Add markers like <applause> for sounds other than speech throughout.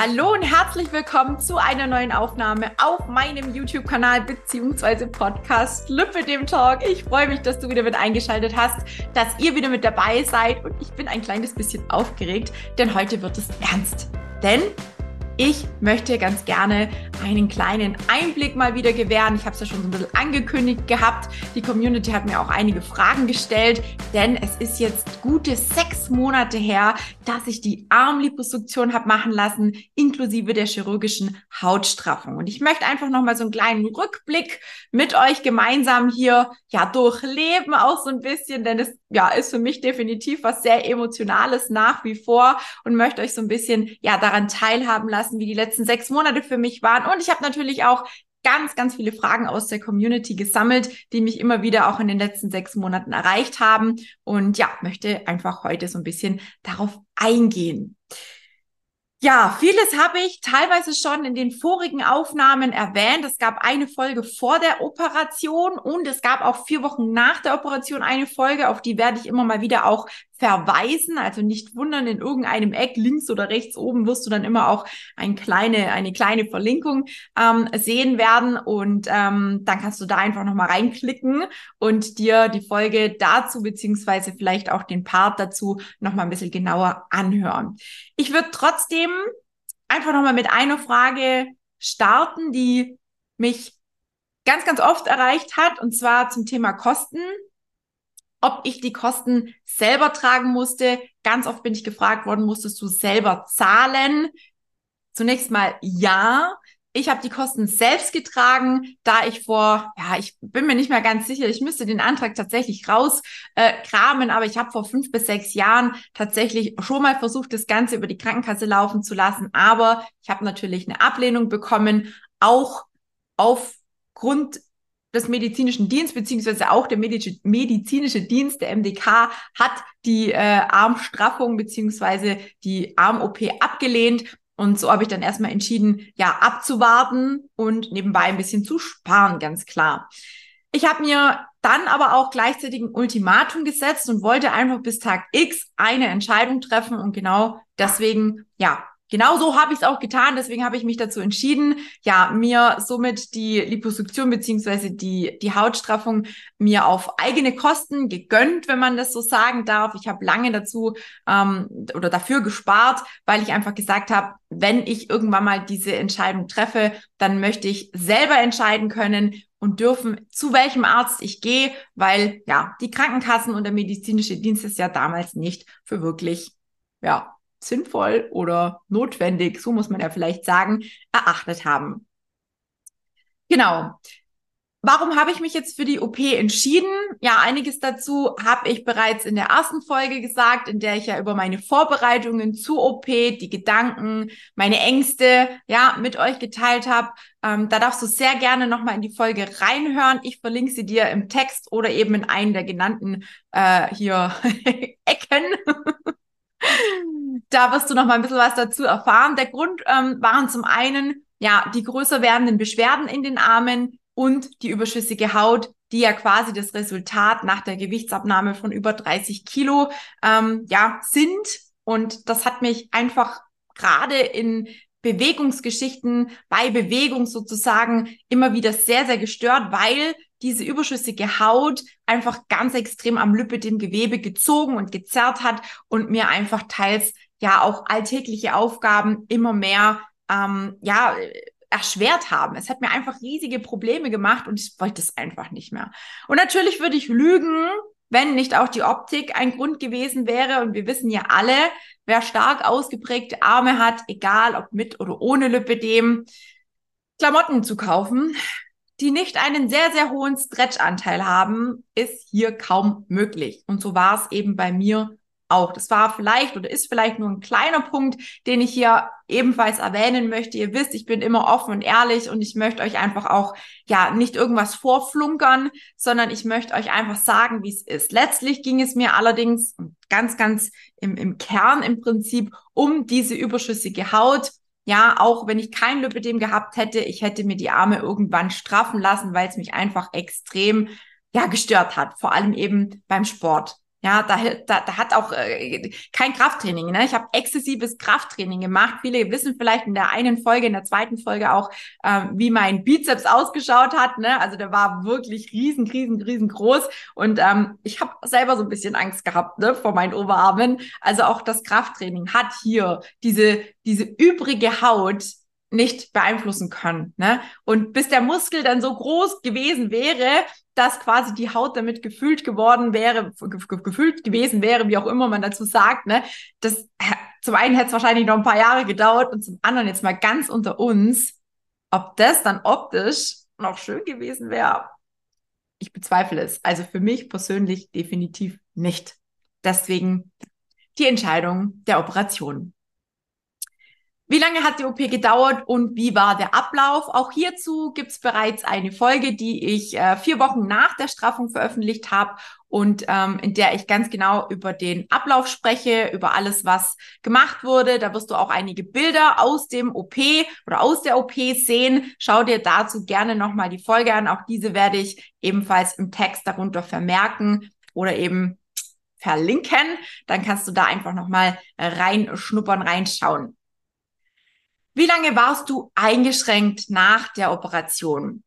Hallo und herzlich willkommen zu einer neuen Aufnahme auf meinem YouTube-Kanal bzw. Podcast Lüppe dem Talk. Ich freue mich, dass du wieder mit eingeschaltet hast, dass ihr wieder mit dabei seid und ich bin ein kleines bisschen aufgeregt, denn heute wird es ernst. Denn ich möchte ganz gerne einen kleinen Einblick mal wieder gewähren. Ich habe es ja schon so ein bisschen angekündigt gehabt. Die Community hat mir auch einige Fragen gestellt, denn es ist jetzt gute sechs Monate her, dass ich die Armliposuktion habe machen lassen, inklusive der chirurgischen Hautstraffung. Und ich möchte einfach nochmal so einen kleinen Rückblick mit euch gemeinsam hier ja durchleben, auch so ein bisschen, denn es ja ist für mich definitiv was sehr Emotionales nach wie vor und möchte euch so ein bisschen ja daran teilhaben lassen wie die letzten sechs Monate für mich waren. Und ich habe natürlich auch ganz, ganz viele Fragen aus der Community gesammelt, die mich immer wieder auch in den letzten sechs Monaten erreicht haben. Und ja, möchte einfach heute so ein bisschen darauf eingehen. Ja, vieles habe ich teilweise schon in den vorigen Aufnahmen erwähnt. Es gab eine Folge vor der Operation und es gab auch vier Wochen nach der Operation eine Folge, auf die werde ich immer mal wieder auch verweisen. Also nicht wundern, in irgendeinem Eck links oder rechts oben wirst du dann immer auch ein kleine, eine kleine Verlinkung ähm, sehen werden. Und ähm, dann kannst du da einfach nochmal reinklicken und dir die Folge dazu, beziehungsweise vielleicht auch den Part dazu nochmal ein bisschen genauer anhören. Ich würde trotzdem einfach nochmal mit einer Frage starten, die mich ganz, ganz oft erreicht hat, und zwar zum Thema Kosten ob ich die Kosten selber tragen musste. Ganz oft bin ich gefragt worden, musstest du selber zahlen? Zunächst mal ja. Ich habe die Kosten selbst getragen, da ich vor, ja, ich bin mir nicht mehr ganz sicher, ich müsste den Antrag tatsächlich rauskramen, äh, aber ich habe vor fünf bis sechs Jahren tatsächlich schon mal versucht, das Ganze über die Krankenkasse laufen zu lassen, aber ich habe natürlich eine Ablehnung bekommen, auch aufgrund des medizinischen Dienstes, beziehungsweise auch der medizinische Dienst, der MDK, hat die äh, Armstraffung beziehungsweise die Arm-OP abgelehnt. Und so habe ich dann erstmal entschieden, ja, abzuwarten und nebenbei ein bisschen zu sparen, ganz klar. Ich habe mir dann aber auch gleichzeitig ein Ultimatum gesetzt und wollte einfach bis Tag X eine Entscheidung treffen und genau deswegen, ja, Genau so habe ich es auch getan, deswegen habe ich mich dazu entschieden, ja, mir somit die Liposuktion beziehungsweise die, die Hautstraffung mir auf eigene Kosten gegönnt, wenn man das so sagen darf. Ich habe lange dazu ähm, oder dafür gespart, weil ich einfach gesagt habe, wenn ich irgendwann mal diese Entscheidung treffe, dann möchte ich selber entscheiden können und dürfen, zu welchem Arzt ich gehe, weil ja, die Krankenkassen und der medizinische Dienst ist ja damals nicht für wirklich, ja, sinnvoll oder notwendig, so muss man ja vielleicht sagen, erachtet haben. Genau. Warum habe ich mich jetzt für die OP entschieden? Ja, einiges dazu habe ich bereits in der ersten Folge gesagt, in der ich ja über meine Vorbereitungen zur OP, die Gedanken, meine Ängste, ja, mit euch geteilt habe. Ähm, da darfst du sehr gerne nochmal in die Folge reinhören. Ich verlinke sie dir im Text oder eben in einen der genannten äh, hier <laughs> Ecken. Da wirst du noch mal ein bisschen was dazu erfahren. Der Grund ähm, waren zum einen ja die größer werdenden Beschwerden in den Armen und die überschüssige Haut, die ja quasi das Resultat nach der Gewichtsabnahme von über 30 Kilo ähm, ja sind. Und das hat mich einfach gerade in Bewegungsgeschichten bei Bewegung sozusagen immer wieder sehr, sehr gestört, weil diese überschüssige Haut einfach ganz extrem am Lüppe dem Gewebe gezogen und gezerrt hat und mir einfach teils ja auch alltägliche Aufgaben immer mehr ähm, ja erschwert haben. Es hat mir einfach riesige Probleme gemacht und ich wollte es einfach nicht mehr. Und natürlich würde ich lügen, wenn nicht auch die Optik ein Grund gewesen wäre. Und wir wissen ja alle, wer stark ausgeprägte Arme hat, egal ob mit oder ohne Lipödem, Klamotten zu kaufen, die nicht einen sehr, sehr hohen Stretch-Anteil haben, ist hier kaum möglich. Und so war es eben bei mir auch. Das war vielleicht oder ist vielleicht nur ein kleiner Punkt, den ich hier ebenfalls erwähnen möchte. Ihr wisst, ich bin immer offen und ehrlich und ich möchte euch einfach auch, ja, nicht irgendwas vorflunkern, sondern ich möchte euch einfach sagen, wie es ist. Letztlich ging es mir allerdings ganz, ganz im, im Kern im Prinzip um diese überschüssige Haut, ja, auch wenn ich kein Lipödem gehabt hätte, ich hätte mir die Arme irgendwann straffen lassen, weil es mich einfach extrem, ja, gestört hat. Vor allem eben beim Sport. Ja, da, da, da hat auch äh, kein Krafttraining. Ne? Ich habe exzessives Krafttraining gemacht. Viele wissen vielleicht in der einen Folge, in der zweiten Folge auch, äh, wie mein Bizeps ausgeschaut hat. Ne? Also der war wirklich riesen, riesen, riesengroß. Und ähm, ich habe selber so ein bisschen Angst gehabt ne, vor meinen Oberarmen. Also auch das Krafttraining hat hier diese, diese übrige Haut nicht beeinflussen können. Ne? Und bis der Muskel dann so groß gewesen wäre, dass quasi die Haut damit gefühlt geworden wäre, gefühlt gewesen wäre, wie auch immer man dazu sagt, ne? Das zum einen hätte es wahrscheinlich noch ein paar Jahre gedauert und zum anderen jetzt mal ganz unter uns, ob das dann optisch noch schön gewesen wäre. Ich bezweifle es. Also für mich persönlich definitiv nicht. Deswegen die Entscheidung der Operation. Wie lange hat die OP gedauert und wie war der Ablauf? Auch hierzu gibt's bereits eine Folge, die ich äh, vier Wochen nach der Straffung veröffentlicht habe und ähm, in der ich ganz genau über den Ablauf spreche, über alles, was gemacht wurde. Da wirst du auch einige Bilder aus dem OP oder aus der OP sehen. Schau dir dazu gerne nochmal die Folge an. Auch diese werde ich ebenfalls im Text darunter vermerken oder eben verlinken. Dann kannst du da einfach nochmal reinschnuppern, reinschauen. Wie lange warst du eingeschränkt nach der Operation?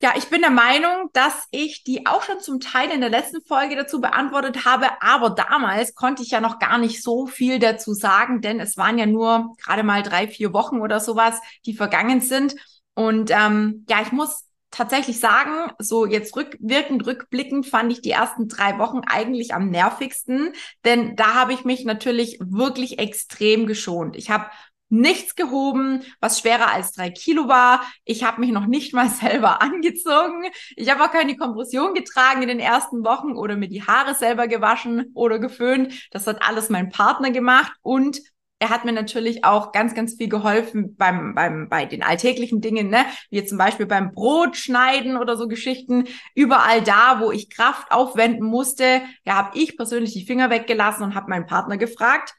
Ja, ich bin der Meinung, dass ich die auch schon zum Teil in der letzten Folge dazu beantwortet habe, aber damals konnte ich ja noch gar nicht so viel dazu sagen, denn es waren ja nur gerade mal drei, vier Wochen oder sowas, die vergangen sind. Und ähm, ja, ich muss tatsächlich sagen, so jetzt rückwirkend, rückblickend fand ich die ersten drei Wochen eigentlich am nervigsten, denn da habe ich mich natürlich wirklich extrem geschont. Ich habe nichts gehoben, was schwerer als drei Kilo war. Ich habe mich noch nicht mal <laughs> selber angezogen. Ich habe auch keine Kompression getragen in den ersten Wochen oder mir die Haare selber gewaschen oder geföhnt. Das hat alles mein Partner gemacht und er hat mir natürlich auch ganz, ganz viel geholfen beim, beim, bei den alltäglichen Dingen, ne? Wie zum Beispiel beim Brot schneiden oder so Geschichten. Überall da, wo ich Kraft aufwenden musste, ja, habe ich persönlich die Finger weggelassen und habe meinen Partner gefragt.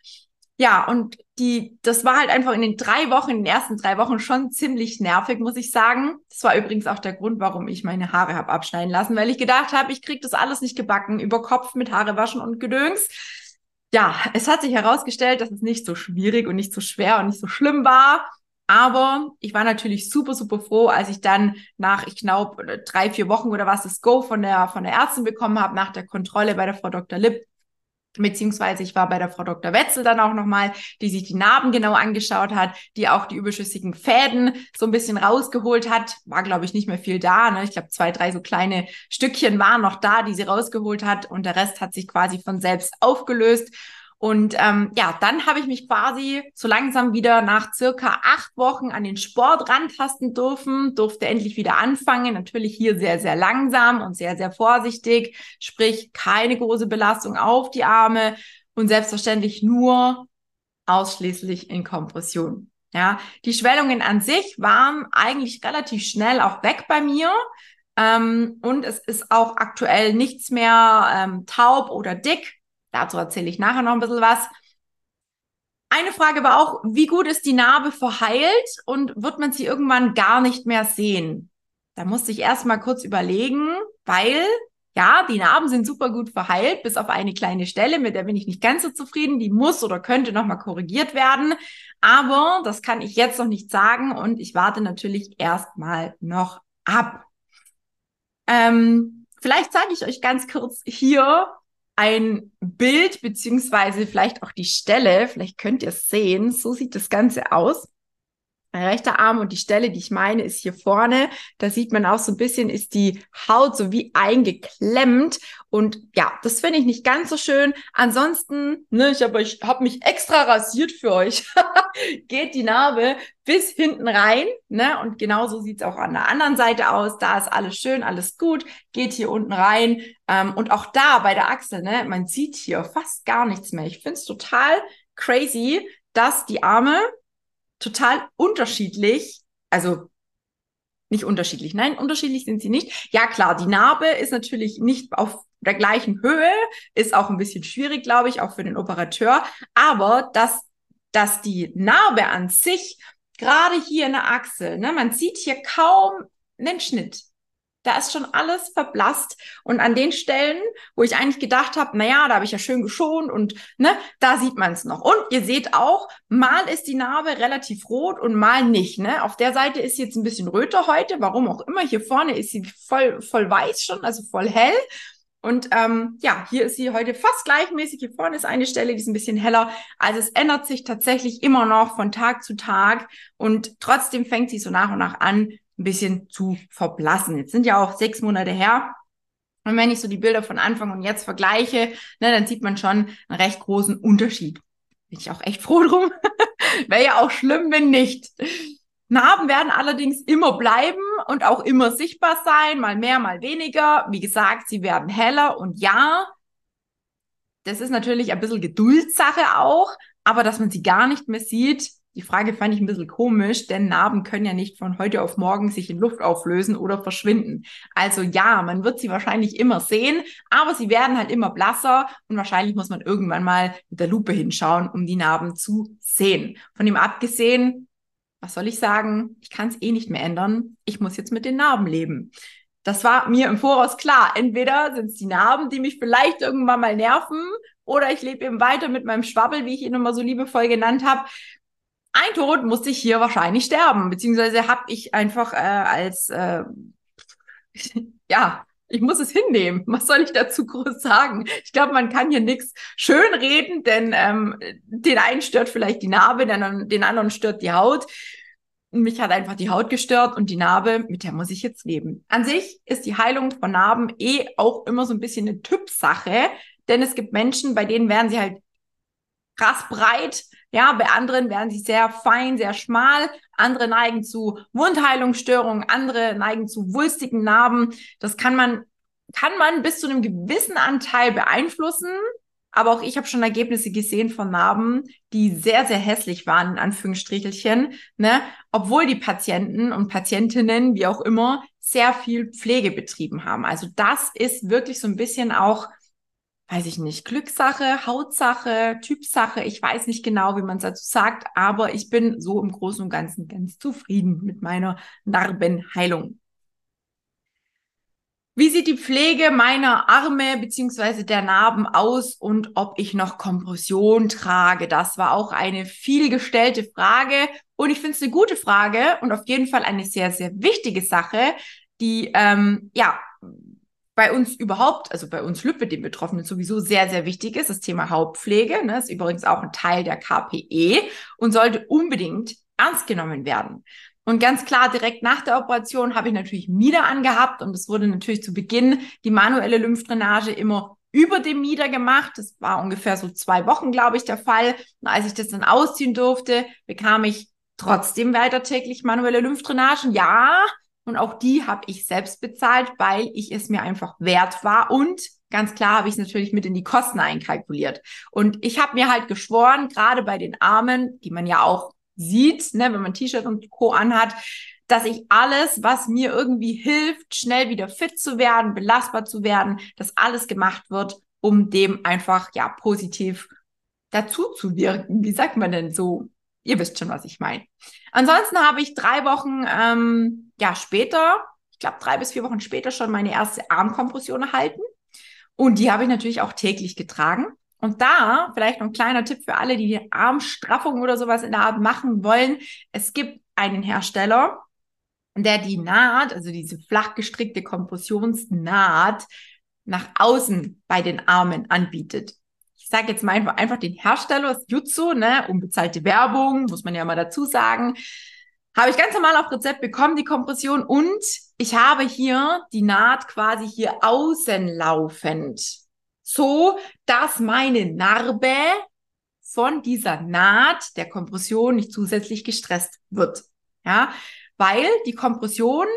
Ja, und die, das war halt einfach in den drei Wochen, in den ersten drei Wochen schon ziemlich nervig, muss ich sagen. Das war übrigens auch der Grund, warum ich meine Haare habe abschneiden lassen, weil ich gedacht habe, ich krieg das alles nicht gebacken, über Kopf mit Haare waschen und Gedöns. Ja, es hat sich herausgestellt, dass es nicht so schwierig und nicht so schwer und nicht so schlimm war. Aber ich war natürlich super, super froh, als ich dann nach, ich glaube, drei, vier Wochen oder was das Go von der, von der Ärztin bekommen habe, nach der Kontrolle bei der Frau Dr. Lipp, Beziehungsweise ich war bei der Frau Dr. Wetzel dann auch nochmal, die sich die Narben genau angeschaut hat, die auch die überschüssigen Fäden so ein bisschen rausgeholt hat. War, glaube ich, nicht mehr viel da. Ne? Ich glaube, zwei, drei so kleine Stückchen waren noch da, die sie rausgeholt hat und der Rest hat sich quasi von selbst aufgelöst. Und ähm, ja, dann habe ich mich quasi so langsam wieder nach circa acht Wochen an den Sport rantasten dürfen, durfte endlich wieder anfangen. Natürlich hier sehr, sehr langsam und sehr, sehr vorsichtig, sprich keine große Belastung auf die Arme und selbstverständlich nur ausschließlich in Kompression. Ja, die Schwellungen an sich waren eigentlich relativ schnell auch weg bei mir. Ähm, und es ist auch aktuell nichts mehr ähm, taub oder dick. Dazu erzähle ich nachher noch ein bisschen was. Eine Frage war auch, wie gut ist die Narbe verheilt und wird man sie irgendwann gar nicht mehr sehen? Da musste ich erst mal kurz überlegen, weil ja, die Narben sind super gut verheilt, bis auf eine kleine Stelle, mit der bin ich nicht ganz so zufrieden. Die muss oder könnte nochmal korrigiert werden. Aber das kann ich jetzt noch nicht sagen und ich warte natürlich erstmal noch ab. Ähm, vielleicht zeige ich euch ganz kurz hier, ein Bild beziehungsweise vielleicht auch die Stelle, vielleicht könnt ihr es sehen, so sieht das Ganze aus. Mein rechter Arm und die Stelle, die ich meine, ist hier vorne. Da sieht man auch so ein bisschen, ist die Haut so wie eingeklemmt. Und ja, das finde ich nicht ganz so schön. Ansonsten, ne, ich habe hab mich extra rasiert für euch. <laughs> Geht die Narbe bis hinten rein, ne? Und genauso sieht's auch an der anderen Seite aus. Da ist alles schön, alles gut. Geht hier unten rein. Ähm, und auch da bei der Achsel, ne, man sieht hier fast gar nichts mehr. Ich finde es total crazy, dass die Arme total unterschiedlich, also nicht unterschiedlich, nein, unterschiedlich sind sie nicht. Ja klar, die Narbe ist natürlich nicht auf der gleichen Höhe, ist auch ein bisschen schwierig, glaube ich, auch für den Operateur, aber dass, dass die Narbe an sich, gerade hier in der Achsel, ne, man sieht hier kaum einen Schnitt. Da ist schon alles verblasst. Und an den Stellen, wo ich eigentlich gedacht habe, na ja, da habe ich ja schön geschont und ne, da sieht man es noch. Und ihr seht auch, mal ist die Narbe relativ rot und mal nicht. Ne? Auf der Seite ist sie jetzt ein bisschen röter heute, warum auch immer. Hier vorne ist sie voll, voll weiß schon, also voll hell. Und ähm, ja, hier ist sie heute fast gleichmäßig. Hier vorne ist eine Stelle, die ist ein bisschen heller. Also es ändert sich tatsächlich immer noch von Tag zu Tag und trotzdem fängt sie so nach und nach an, ein bisschen zu verblassen. Jetzt sind ja auch sechs Monate her. Und wenn ich so die Bilder von Anfang und jetzt vergleiche, ne, dann sieht man schon einen recht großen Unterschied. Bin ich auch echt froh drum. <laughs> Wäre ja auch schlimm, wenn nicht. Narben werden allerdings immer bleiben und auch immer sichtbar sein, mal mehr, mal weniger. Wie gesagt, sie werden heller und ja, das ist natürlich ein bisschen Geduldssache auch, aber dass man sie gar nicht mehr sieht, die Frage fand ich ein bisschen komisch, denn Narben können ja nicht von heute auf morgen sich in Luft auflösen oder verschwinden. Also ja, man wird sie wahrscheinlich immer sehen, aber sie werden halt immer blasser und wahrscheinlich muss man irgendwann mal mit der Lupe hinschauen, um die Narben zu sehen. Von dem abgesehen, was soll ich sagen? Ich kann es eh nicht mehr ändern. Ich muss jetzt mit den Narben leben. Das war mir im Voraus klar. Entweder sind es die Narben, die mich vielleicht irgendwann mal nerven, oder ich lebe eben weiter mit meinem Schwabbel, wie ich ihn immer so liebevoll genannt habe ein Tod musste ich hier wahrscheinlich sterben, beziehungsweise habe ich einfach äh, als, äh, <laughs> ja, ich muss es hinnehmen. Was soll ich dazu groß sagen? Ich glaube, man kann hier nichts schön reden, denn ähm, den einen stört vielleicht die Narbe, den, den anderen stört die Haut. Mich hat einfach die Haut gestört und die Narbe, mit der muss ich jetzt leben. An sich ist die Heilung von Narben eh auch immer so ein bisschen eine Typsache, denn es gibt Menschen, bei denen werden sie halt krass breit, ja, bei anderen werden sie sehr fein, sehr schmal. Andere neigen zu Wundheilungsstörungen, andere neigen zu wulstigen Narben. Das kann man, kann man bis zu einem gewissen Anteil beeinflussen. Aber auch ich habe schon Ergebnisse gesehen von Narben, die sehr, sehr hässlich waren, in Anführungsstrichelchen, ne? obwohl die Patienten und Patientinnen, wie auch immer, sehr viel Pflege betrieben haben. Also das ist wirklich so ein bisschen auch weiß ich nicht, Glückssache, Hautsache, Typsache. Ich weiß nicht genau, wie man es dazu sagt, aber ich bin so im Großen und Ganzen ganz zufrieden mit meiner Narbenheilung. Wie sieht die Pflege meiner Arme beziehungsweise der Narben aus und ob ich noch Kompression trage? Das war auch eine viel gestellte Frage und ich finde es eine gute Frage und auf jeden Fall eine sehr, sehr wichtige Sache, die ähm, ja bei uns überhaupt, also bei uns Lübbe, den Betroffenen sowieso sehr, sehr wichtig ist. Das Thema Hautpflege ne, ist übrigens auch ein Teil der KPE und sollte unbedingt ernst genommen werden. Und ganz klar, direkt nach der Operation habe ich natürlich Mieder angehabt und es wurde natürlich zu Beginn die manuelle Lymphdrainage immer über dem Mieder gemacht. Das war ungefähr so zwei Wochen, glaube ich, der Fall. Und als ich das dann ausziehen durfte, bekam ich trotzdem weiter täglich manuelle Lymphdrainagen. Ja, und auch die habe ich selbst bezahlt, weil ich es mir einfach wert war. Und ganz klar habe ich es natürlich mit in die Kosten einkalkuliert. Und ich habe mir halt geschworen, gerade bei den Armen, die man ja auch sieht, ne, wenn man T-Shirt und Co. anhat, dass ich alles, was mir irgendwie hilft, schnell wieder fit zu werden, belastbar zu werden, dass alles gemacht wird, um dem einfach ja positiv dazu zu wirken. Wie sagt man denn so? Ihr wisst schon, was ich meine. Ansonsten habe ich drei Wochen ähm, ja später, ich glaube drei bis vier Wochen später schon meine erste Armkompression erhalten. Und die habe ich natürlich auch täglich getragen. Und da vielleicht noch ein kleiner Tipp für alle, die die Armstraffung oder sowas in der Art machen wollen. Es gibt einen Hersteller, der die Naht, also diese flach gestrickte Kompressionsnaht, nach außen bei den Armen anbietet ich sage jetzt mal einfach, den Hersteller, das Jutsu, ne, unbezahlte Werbung, muss man ja mal dazu sagen, habe ich ganz normal auf Rezept bekommen, die Kompression, und ich habe hier die Naht quasi hier außen laufend. So, dass meine Narbe von dieser Naht der Kompression nicht zusätzlich gestresst wird. Ja, weil die Kompression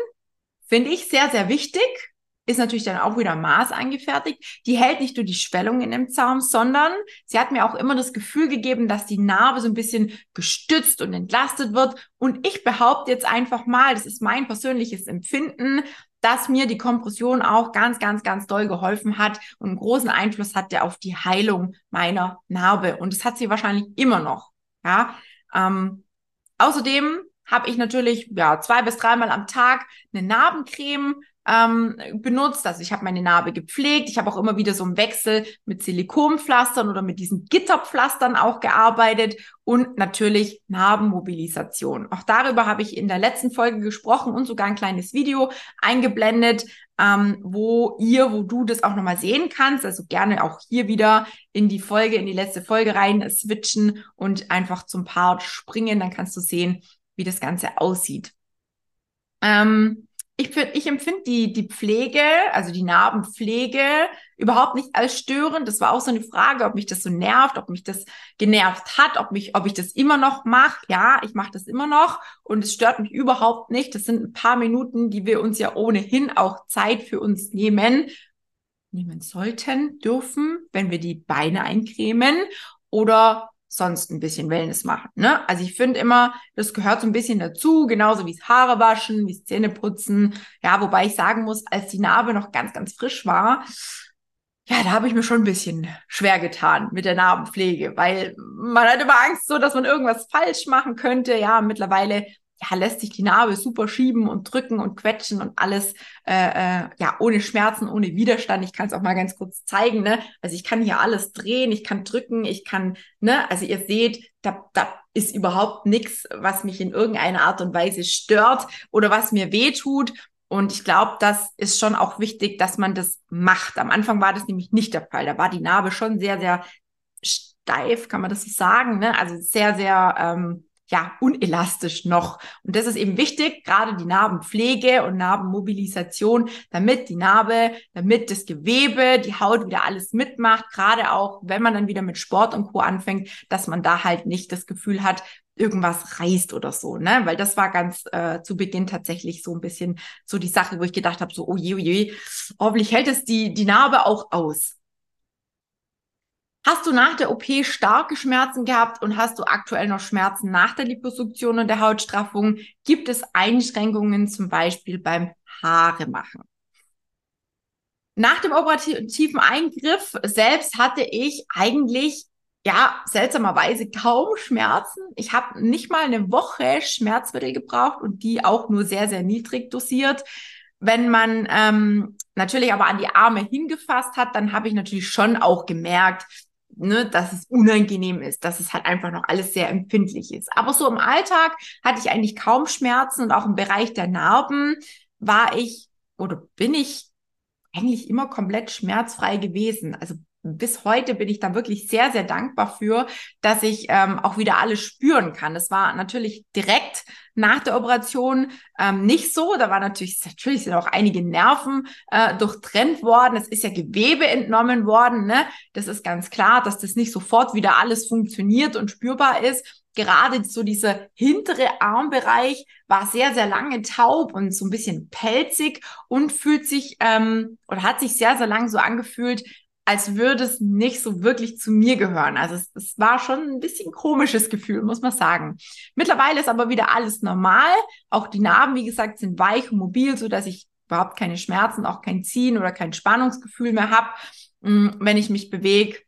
finde ich sehr, sehr wichtig ist natürlich dann auch wieder Maß angefertigt. Die hält nicht nur die Schwellung in dem Zaum, sondern sie hat mir auch immer das Gefühl gegeben, dass die Narbe so ein bisschen gestützt und entlastet wird. Und ich behaupte jetzt einfach mal, das ist mein persönliches Empfinden, dass mir die Kompression auch ganz, ganz, ganz doll geholfen hat und einen großen Einfluss hatte auf die Heilung meiner Narbe. Und das hat sie wahrscheinlich immer noch. Ja. Ähm, außerdem habe ich natürlich ja zwei bis dreimal am Tag eine Narbencreme ähm, benutzt. Also ich habe meine Narbe gepflegt. Ich habe auch immer wieder so im Wechsel mit Silikonpflastern oder mit diesen Gitterpflastern auch gearbeitet und natürlich Narbenmobilisation. Auch darüber habe ich in der letzten Folge gesprochen und sogar ein kleines Video eingeblendet, ähm, wo ihr, wo du das auch nochmal sehen kannst. Also gerne auch hier wieder in die Folge, in die letzte Folge rein switchen und einfach zum Part springen. Dann kannst du sehen, wie das Ganze aussieht. Ähm, ich, ich empfinde die, die Pflege, also die Narbenpflege, überhaupt nicht als störend. Das war auch so eine Frage, ob mich das so nervt, ob mich das genervt hat, ob mich, ob ich das immer noch mache. Ja, ich mache das immer noch und es stört mich überhaupt nicht. Das sind ein paar Minuten, die wir uns ja ohnehin auch Zeit für uns nehmen, nehmen sollten, dürfen, wenn wir die Beine eincremen oder sonst ein bisschen Wellness machen. Ne? Also ich finde immer, das gehört so ein bisschen dazu, genauso wie es Haare waschen, wie es Zähne putzen. Ja, wobei ich sagen muss, als die Narbe noch ganz, ganz frisch war, ja, da habe ich mir schon ein bisschen schwer getan mit der Narbenpflege, weil man hat immer Angst so, dass man irgendwas falsch machen könnte. Ja, mittlerweile ja, lässt sich die Narbe super schieben und drücken und quetschen und alles äh, äh, ja ohne Schmerzen, ohne Widerstand. Ich kann es auch mal ganz kurz zeigen. Ne? Also ich kann hier alles drehen, ich kann drücken, ich kann, ne, also ihr seht, da, da ist überhaupt nichts, was mich in irgendeiner Art und Weise stört oder was mir weh tut. Und ich glaube, das ist schon auch wichtig, dass man das macht. Am Anfang war das nämlich nicht der Fall. Da war die Narbe schon sehr, sehr steif, kann man das so sagen. Ne? Also sehr, sehr ähm, ja, unelastisch noch. Und das ist eben wichtig, gerade die Narbenpflege und Narbenmobilisation, damit die Narbe, damit das Gewebe, die Haut wieder alles mitmacht, gerade auch, wenn man dann wieder mit Sport und Co. anfängt, dass man da halt nicht das Gefühl hat, irgendwas reißt oder so, ne? Weil das war ganz äh, zu Beginn tatsächlich so ein bisschen so die Sache, wo ich gedacht habe, so, oh je, oh je, hoffentlich hält es die, die Narbe auch aus. Hast du nach der OP starke Schmerzen gehabt und hast du aktuell noch Schmerzen nach der Liposuktion und der Hautstraffung? Gibt es Einschränkungen zum Beispiel beim Haare machen? Nach dem operativen Eingriff selbst hatte ich eigentlich ja, seltsamerweise kaum Schmerzen. Ich habe nicht mal eine Woche Schmerzmittel gebraucht und die auch nur sehr, sehr niedrig dosiert. Wenn man ähm, natürlich aber an die Arme hingefasst hat, dann habe ich natürlich schon auch gemerkt, ne, dass es unangenehm ist, dass es halt einfach noch alles sehr empfindlich ist. Aber so im Alltag hatte ich eigentlich kaum Schmerzen und auch im Bereich der Narben war ich oder bin ich eigentlich immer komplett schmerzfrei gewesen. Also bis heute bin ich da wirklich sehr, sehr dankbar für, dass ich ähm, auch wieder alles spüren kann. Das war natürlich direkt nach der Operation ähm, nicht so. Da war natürlich, natürlich sind auch einige Nerven äh, durchtrennt worden. Es ist ja Gewebe entnommen worden. Ne? Das ist ganz klar, dass das nicht sofort wieder alles funktioniert und spürbar ist gerade so dieser hintere Armbereich war sehr, sehr lange taub und so ein bisschen pelzig und fühlt sich ähm, oder hat sich sehr, sehr lang so angefühlt, als würde es nicht so wirklich zu mir gehören. Also es, es war schon ein bisschen komisches Gefühl, muss man sagen. Mittlerweile ist aber wieder alles normal. Auch die Narben, wie gesagt, sind weich und mobil, so dass ich überhaupt keine Schmerzen, auch kein Ziehen oder kein Spannungsgefühl mehr habe, mm, wenn ich mich bewege.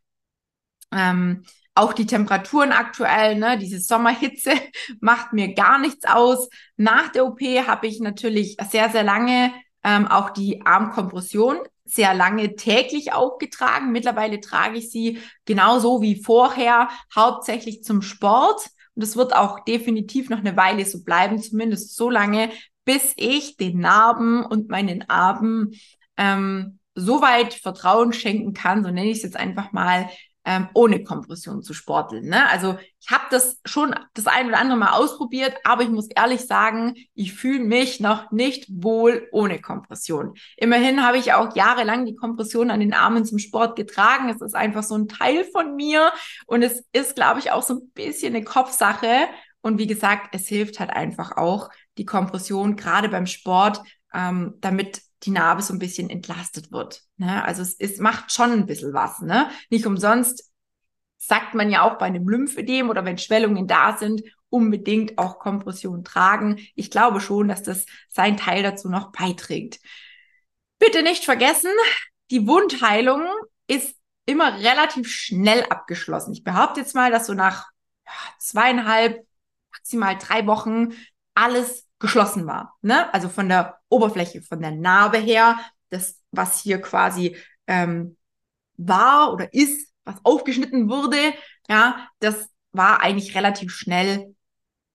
Ähm, auch die Temperaturen aktuell, ne, diese Sommerhitze <laughs> macht mir gar nichts aus. Nach der OP habe ich natürlich sehr, sehr lange ähm, auch die Armkompression sehr lange täglich aufgetragen. Mittlerweile trage ich sie genauso wie vorher, hauptsächlich zum Sport. Und es wird auch definitiv noch eine Weile so bleiben, zumindest so lange, bis ich den Narben und meinen Armen ähm, so weit Vertrauen schenken kann, so nenne ich es jetzt einfach mal, ähm, ohne Kompression zu sporteln. Ne? Also ich habe das schon das ein oder andere Mal ausprobiert, aber ich muss ehrlich sagen, ich fühle mich noch nicht wohl ohne Kompression. Immerhin habe ich auch jahrelang die Kompression an den Armen zum Sport getragen. Es ist einfach so ein Teil von mir und es ist, glaube ich, auch so ein bisschen eine Kopfsache. Und wie gesagt, es hilft halt einfach auch die Kompression, gerade beim Sport, ähm, damit die Narbe so ein bisschen entlastet wird. Ne? Also es, es macht schon ein bisschen was. Ne? Nicht umsonst sagt man ja auch bei einem Lymphödem oder wenn Schwellungen da sind, unbedingt auch Kompression tragen. Ich glaube schon, dass das sein Teil dazu noch beiträgt. Bitte nicht vergessen, die Wundheilung ist immer relativ schnell abgeschlossen. Ich behaupte jetzt mal, dass so nach zweieinhalb, maximal drei Wochen alles geschlossen war. Ne? Also von der Oberfläche, von der Narbe her, das, was hier quasi ähm, war oder ist, was aufgeschnitten wurde, ja, das war eigentlich relativ schnell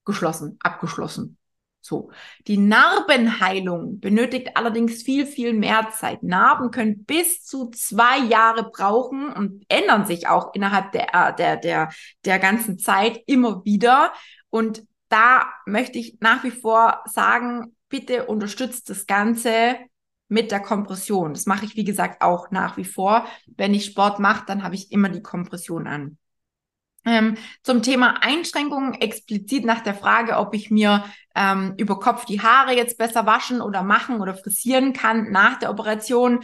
geschlossen, abgeschlossen. So. Die Narbenheilung benötigt allerdings viel, viel mehr Zeit. Narben können bis zu zwei Jahre brauchen und ändern sich auch innerhalb der, äh, der, der, der ganzen Zeit immer wieder. Und da möchte ich nach wie vor sagen, bitte unterstützt das Ganze mit der Kompression. Das mache ich, wie gesagt, auch nach wie vor. Wenn ich Sport mache, dann habe ich immer die Kompression an. Ähm, zum Thema Einschränkungen explizit nach der Frage, ob ich mir ähm, über Kopf die Haare jetzt besser waschen oder machen oder frisieren kann nach der Operation.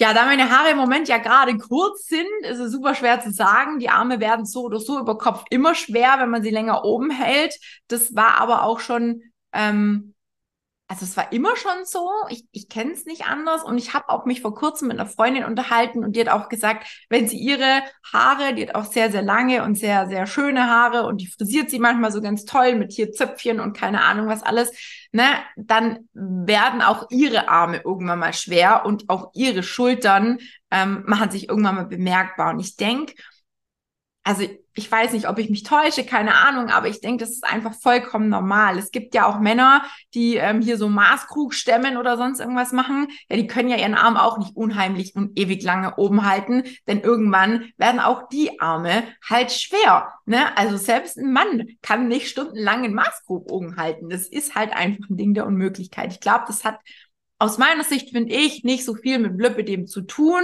Ja, da meine Haare im Moment ja gerade kurz sind, ist es super schwer zu sagen. Die Arme werden so oder so über Kopf immer schwer, wenn man sie länger oben hält. Das war aber auch schon ähm, also es war immer schon so, ich, ich kenne es nicht anders. Und ich habe auch mich vor kurzem mit einer Freundin unterhalten und die hat auch gesagt, wenn sie ihre Haare, die hat auch sehr, sehr lange und sehr, sehr schöne Haare und die frisiert sie manchmal so ganz toll mit hier Zöpfchen und keine Ahnung was alles, ne, dann werden auch ihre Arme irgendwann mal schwer und auch ihre Schultern ähm, machen sich irgendwann mal bemerkbar. Und ich denke, also ich weiß nicht, ob ich mich täusche, keine Ahnung, aber ich denke, das ist einfach vollkommen normal. Es gibt ja auch Männer, die ähm, hier so Maßkrug stemmen oder sonst irgendwas machen. Ja, die können ja ihren Arm auch nicht unheimlich und ewig lange oben halten, denn irgendwann werden auch die Arme halt schwer. Ne? Also selbst ein Mann kann nicht stundenlang einen Maßkrug oben halten. Das ist halt einfach ein Ding der Unmöglichkeit. Ich glaube, das hat aus meiner Sicht, finde ich, nicht so viel mit Lipidem zu tun.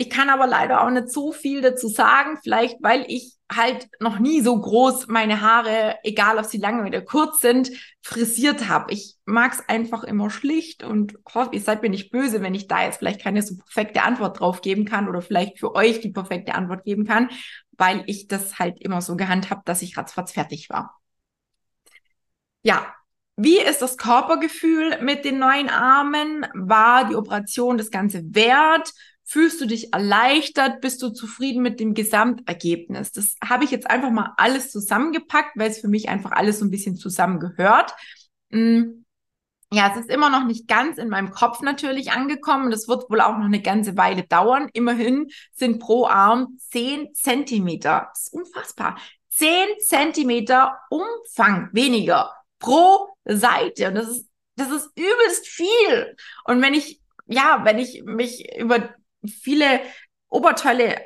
Ich kann aber leider auch nicht so viel dazu sagen, vielleicht weil ich halt noch nie so groß meine Haare, egal ob sie lange oder kurz sind, frisiert habe. Ich mag es einfach immer schlicht und hoffe, ihr seid mir nicht böse, wenn ich da jetzt vielleicht keine so perfekte Antwort drauf geben kann oder vielleicht für euch die perfekte Antwort geben kann, weil ich das halt immer so gehandhabt, dass ich ratzfatz fertig war. Ja, wie ist das Körpergefühl mit den neuen Armen? War die Operation das Ganze wert? Fühlst du dich erleichtert? Bist du zufrieden mit dem Gesamtergebnis? Das habe ich jetzt einfach mal alles zusammengepackt, weil es für mich einfach alles so ein bisschen zusammengehört. Mm. Ja, es ist immer noch nicht ganz in meinem Kopf natürlich angekommen. Das wird wohl auch noch eine ganze Weile dauern. Immerhin sind pro Arm zehn Zentimeter. Das ist unfassbar. Zehn Zentimeter Umfang weniger pro Seite. Und das ist, das ist übelst viel. Und wenn ich ja, wenn ich mich über viele Oberteile,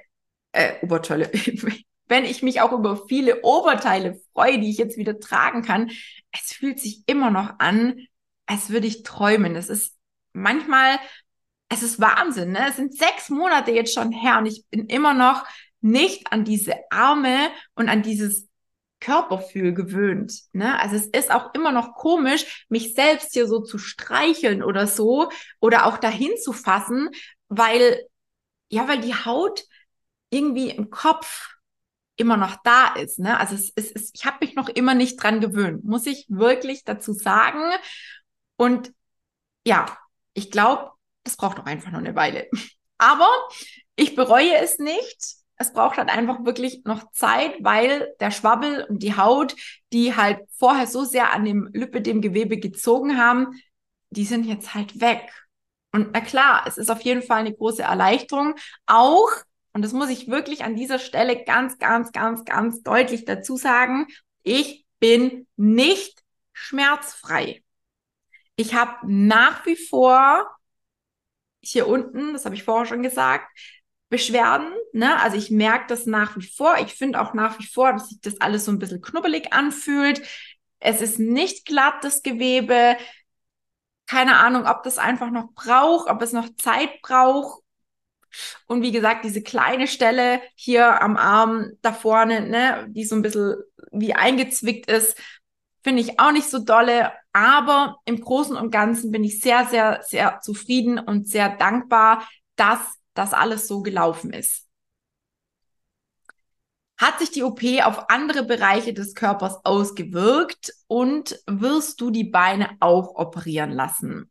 äh, Oberteile, <laughs> wenn ich mich auch über viele Oberteile freue, die ich jetzt wieder tragen kann, es fühlt sich immer noch an, als würde ich träumen. Es ist manchmal, es ist Wahnsinn, ne? Es sind sechs Monate jetzt schon her und ich bin immer noch nicht an diese Arme und an dieses Körperfühl gewöhnt. Ne? Also es ist auch immer noch komisch, mich selbst hier so zu streicheln oder so oder auch dahin zu fassen, weil, ja, weil die Haut irgendwie im Kopf immer noch da ist. Ne? Also es, es, es, ich habe mich noch immer nicht dran gewöhnt, muss ich wirklich dazu sagen. Und ja, ich glaube, das braucht doch einfach noch eine Weile. <laughs> Aber ich bereue es nicht. Es braucht halt einfach wirklich noch Zeit, weil der Schwabbel und die Haut, die halt vorher so sehr an dem Lippe, dem Gewebe gezogen haben, die sind jetzt halt weg. Und na klar, es ist auf jeden Fall eine große Erleichterung. Auch, und das muss ich wirklich an dieser Stelle ganz, ganz, ganz, ganz deutlich dazu sagen, ich bin nicht schmerzfrei. Ich habe nach wie vor hier unten, das habe ich vorher schon gesagt, Beschwerden. Ne? Also ich merke das nach wie vor. Ich finde auch nach wie vor, dass sich das alles so ein bisschen knubbelig anfühlt. Es ist nicht glatt, das Gewebe keine Ahnung, ob das einfach noch braucht, ob es noch Zeit braucht. Und wie gesagt, diese kleine Stelle hier am Arm da vorne, ne, die so ein bisschen wie eingezwickt ist, finde ich auch nicht so dolle. Aber im Großen und Ganzen bin ich sehr, sehr, sehr zufrieden und sehr dankbar, dass das alles so gelaufen ist. Hat sich die OP auf andere Bereiche des Körpers ausgewirkt und wirst du die Beine auch operieren lassen?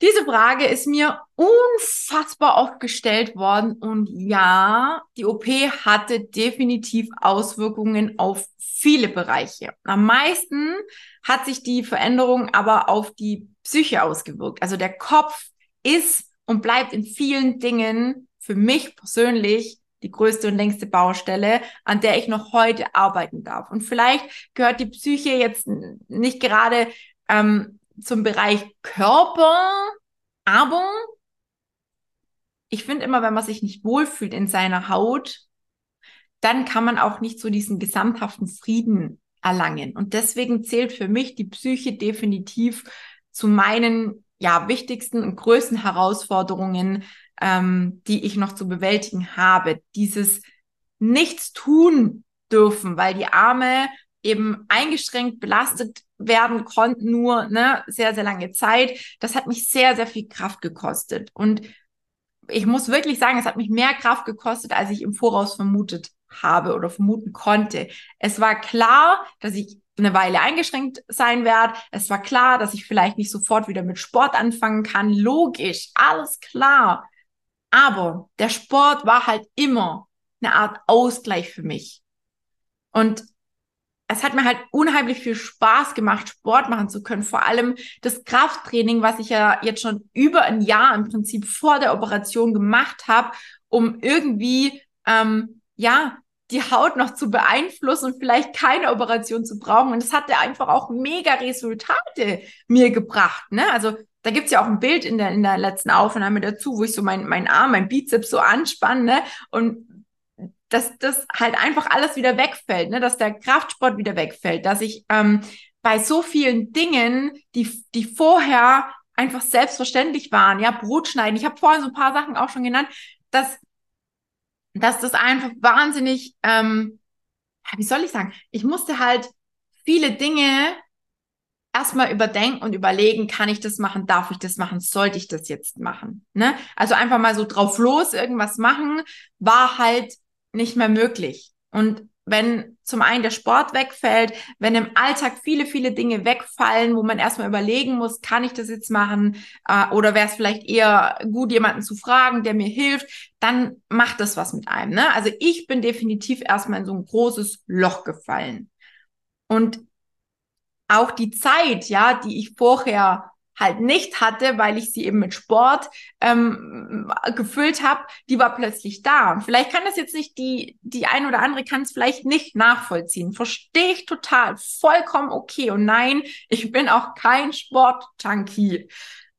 Diese Frage ist mir unfassbar oft gestellt worden und ja, die OP hatte definitiv Auswirkungen auf viele Bereiche. Am meisten hat sich die Veränderung aber auf die Psyche ausgewirkt. Also der Kopf ist und bleibt in vielen Dingen für mich persönlich die größte und längste Baustelle, an der ich noch heute arbeiten darf. Und vielleicht gehört die Psyche jetzt nicht gerade ähm, zum Bereich Körper, aber ich finde immer, wenn man sich nicht wohlfühlt in seiner Haut, dann kann man auch nicht so diesen gesamthaften Frieden erlangen. Und deswegen zählt für mich die Psyche definitiv zu meinen ja wichtigsten und größten Herausforderungen, ähm, die ich noch zu bewältigen habe. Dieses Nichts tun dürfen, weil die Arme eben eingeschränkt belastet werden konnten, nur ne, sehr, sehr lange Zeit. Das hat mich sehr, sehr viel Kraft gekostet. Und ich muss wirklich sagen, es hat mich mehr Kraft gekostet, als ich im Voraus vermutet habe oder vermuten konnte. Es war klar, dass ich eine Weile eingeschränkt sein werde. Es war klar, dass ich vielleicht nicht sofort wieder mit Sport anfangen kann. Logisch, alles klar. Aber der Sport war halt immer eine Art Ausgleich für mich. Und es hat mir halt unheimlich viel Spaß gemacht, Sport machen zu können. Vor allem das Krafttraining, was ich ja jetzt schon über ein Jahr im Prinzip vor der Operation gemacht habe, um irgendwie ähm, ja die Haut noch zu beeinflussen und vielleicht keine Operation zu brauchen. Und das hat ja einfach auch mega Resultate mir gebracht. Ne? Also da gibt's ja auch ein Bild in der, in der letzten Aufnahme dazu, wo ich so mein, mein Arm, mein Bizeps so anspanne ne? und dass das halt einfach alles wieder wegfällt, ne? dass der Kraftsport wieder wegfällt, dass ich ähm, bei so vielen Dingen, die, die vorher einfach selbstverständlich waren, ja, Brot schneiden, ich habe vorhin so ein paar Sachen auch schon genannt, dass, dass das einfach wahnsinnig, ähm, wie soll ich sagen, ich musste halt viele Dinge erstmal überdenken und überlegen, kann ich das machen, darf ich das machen, sollte ich das jetzt machen. Ne? Also einfach mal so drauf los irgendwas machen, war halt nicht mehr möglich. Und wenn zum einen der Sport wegfällt, wenn im Alltag viele, viele Dinge wegfallen, wo man erstmal überlegen muss, kann ich das jetzt machen äh, oder wäre es vielleicht eher gut, jemanden zu fragen, der mir hilft, dann macht das was mit einem. Ne? Also ich bin definitiv erstmal in so ein großes Loch gefallen. Und auch die Zeit, ja, die ich vorher halt nicht hatte, weil ich sie eben mit Sport ähm, gefüllt habe, die war plötzlich da. Vielleicht kann das jetzt nicht die, die ein oder andere kann es vielleicht nicht nachvollziehen. Verstehe ich total. Vollkommen okay. Und nein, ich bin auch kein Sporttankie.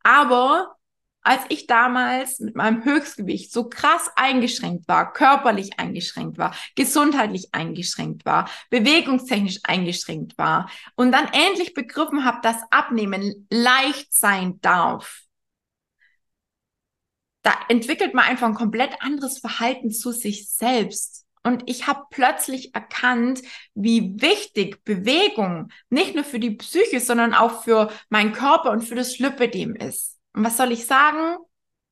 Aber als ich damals mit meinem Höchstgewicht so krass eingeschränkt war, körperlich eingeschränkt war, gesundheitlich eingeschränkt war, bewegungstechnisch eingeschränkt war und dann endlich begriffen habe, dass Abnehmen leicht sein darf, da entwickelt man einfach ein komplett anderes Verhalten zu sich selbst. Und ich habe plötzlich erkannt, wie wichtig Bewegung nicht nur für die Psyche, sondern auch für meinen Körper und für das Lipödem ist. Was soll ich sagen?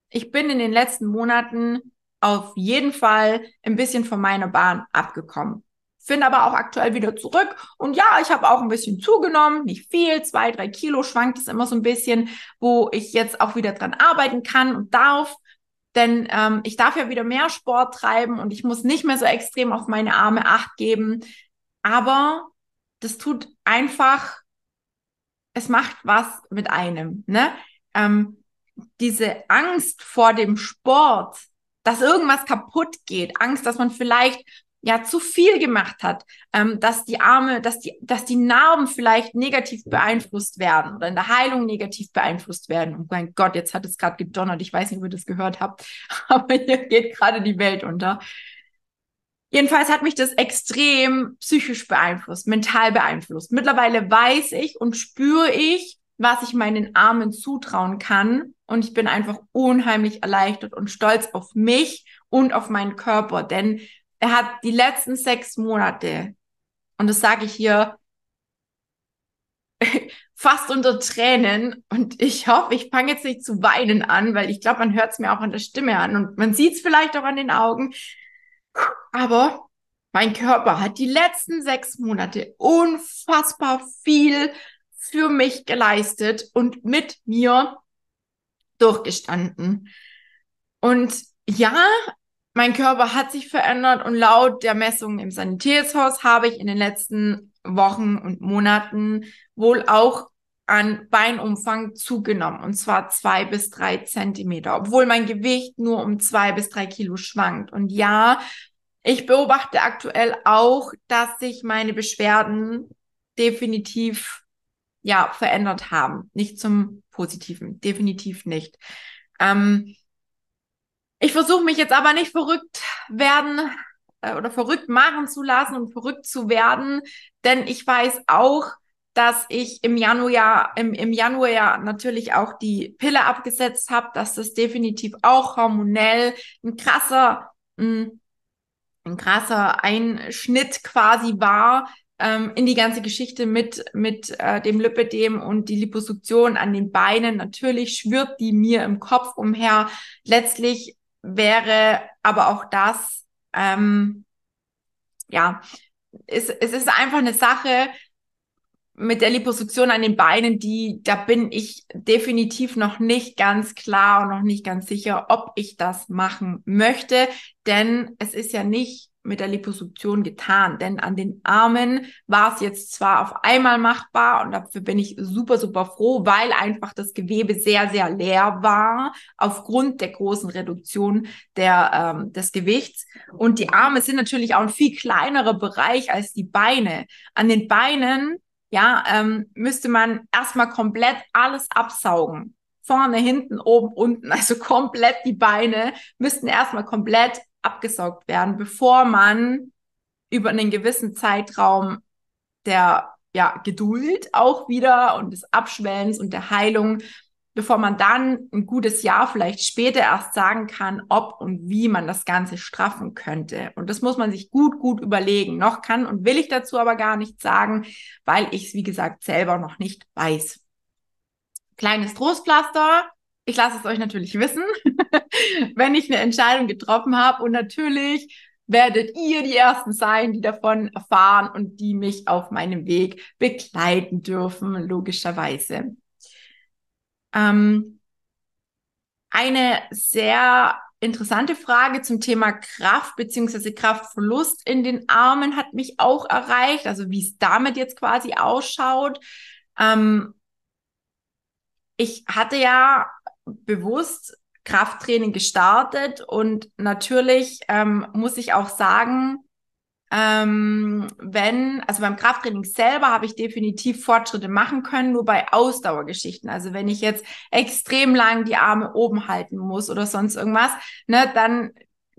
Ich bin in den letzten Monaten auf jeden Fall ein bisschen von meiner Bahn abgekommen. Finde aber auch aktuell wieder zurück. Und ja, ich habe auch ein bisschen zugenommen, nicht viel, zwei, drei Kilo schwankt es immer so ein bisschen, wo ich jetzt auch wieder dran arbeiten kann und darf. Denn ähm, ich darf ja wieder mehr Sport treiben und ich muss nicht mehr so extrem auf meine Arme acht geben. Aber das tut einfach, es macht was mit einem. Ne? Ähm, diese Angst vor dem Sport, dass irgendwas kaputt geht, Angst, dass man vielleicht ja zu viel gemacht hat, ähm, dass die Arme, dass die, dass die Narben vielleicht negativ beeinflusst werden oder in der Heilung negativ beeinflusst werden. Und mein Gott, jetzt hat es gerade gedonnert. Ich weiß nicht, ob ihr das gehört habt, <laughs> aber hier geht gerade die Welt unter. Jedenfalls hat mich das extrem psychisch beeinflusst, mental beeinflusst. Mittlerweile weiß ich und spüre ich, was ich meinen Armen zutrauen kann. Und ich bin einfach unheimlich erleichtert und stolz auf mich und auf meinen Körper, denn er hat die letzten sechs Monate, und das sage ich hier <laughs> fast unter Tränen, und ich hoffe, ich fange jetzt nicht zu weinen an, weil ich glaube, man hört es mir auch an der Stimme an und man sieht es vielleicht auch an den Augen. Aber mein Körper hat die letzten sechs Monate unfassbar viel für mich geleistet und mit mir durchgestanden. Und ja, mein Körper hat sich verändert und laut der Messungen im Sanitätshaus habe ich in den letzten Wochen und Monaten wohl auch an Beinumfang zugenommen und zwar zwei bis drei Zentimeter, obwohl mein Gewicht nur um zwei bis drei Kilo schwankt. Und ja, ich beobachte aktuell auch, dass sich meine Beschwerden definitiv ja verändert haben, nicht zum Positiven, definitiv nicht. Ähm, ich versuche mich jetzt aber nicht verrückt werden äh, oder verrückt machen zu lassen und verrückt zu werden, denn ich weiß auch, dass ich im Januar, im, im Januar ja natürlich auch die Pille abgesetzt habe, dass das definitiv auch hormonell ein krasser, ein, ein krasser Einschnitt quasi war ähm, in die ganze Geschichte mit, mit äh, dem Lipödem und die Liposuktion an den Beinen. Natürlich schwirrt die mir im Kopf umher. Letztlich wäre aber auch das, ähm, ja, es, es ist einfach eine Sache mit der Liposuktion an den Beinen, die, da bin ich definitiv noch nicht ganz klar und noch nicht ganz sicher, ob ich das machen möchte, denn es ist ja nicht mit der Liposuktion getan. Denn an den Armen war es jetzt zwar auf einmal machbar und dafür bin ich super, super froh, weil einfach das Gewebe sehr, sehr leer war aufgrund der großen Reduktion der, ähm, des Gewichts. Und die Arme sind natürlich auch ein viel kleinerer Bereich als die Beine. An den Beinen, ja, ähm, müsste man erstmal komplett alles absaugen vorne, hinten, oben, unten, also komplett die Beine müssten erstmal komplett abgesaugt werden, bevor man über einen gewissen Zeitraum der ja, Geduld auch wieder und des Abschwellens und der Heilung, bevor man dann ein gutes Jahr vielleicht später erst sagen kann, ob und wie man das Ganze straffen könnte. Und das muss man sich gut, gut überlegen. Noch kann und will ich dazu aber gar nicht sagen, weil ich es, wie gesagt, selber noch nicht weiß. Kleines Trostpflaster, ich lasse es euch natürlich wissen, <laughs> wenn ich eine Entscheidung getroffen habe. Und natürlich werdet ihr die Ersten sein, die davon erfahren und die mich auf meinem Weg begleiten dürfen, logischerweise. Ähm, eine sehr interessante Frage zum Thema Kraft beziehungsweise Kraftverlust in den Armen hat mich auch erreicht, also wie es damit jetzt quasi ausschaut. Ähm, ich hatte ja bewusst Krafttraining gestartet und natürlich ähm, muss ich auch sagen, ähm, wenn, also beim Krafttraining selber habe ich definitiv Fortschritte machen können, nur bei Ausdauergeschichten. Also wenn ich jetzt extrem lang die Arme oben halten muss oder sonst irgendwas, ne, dann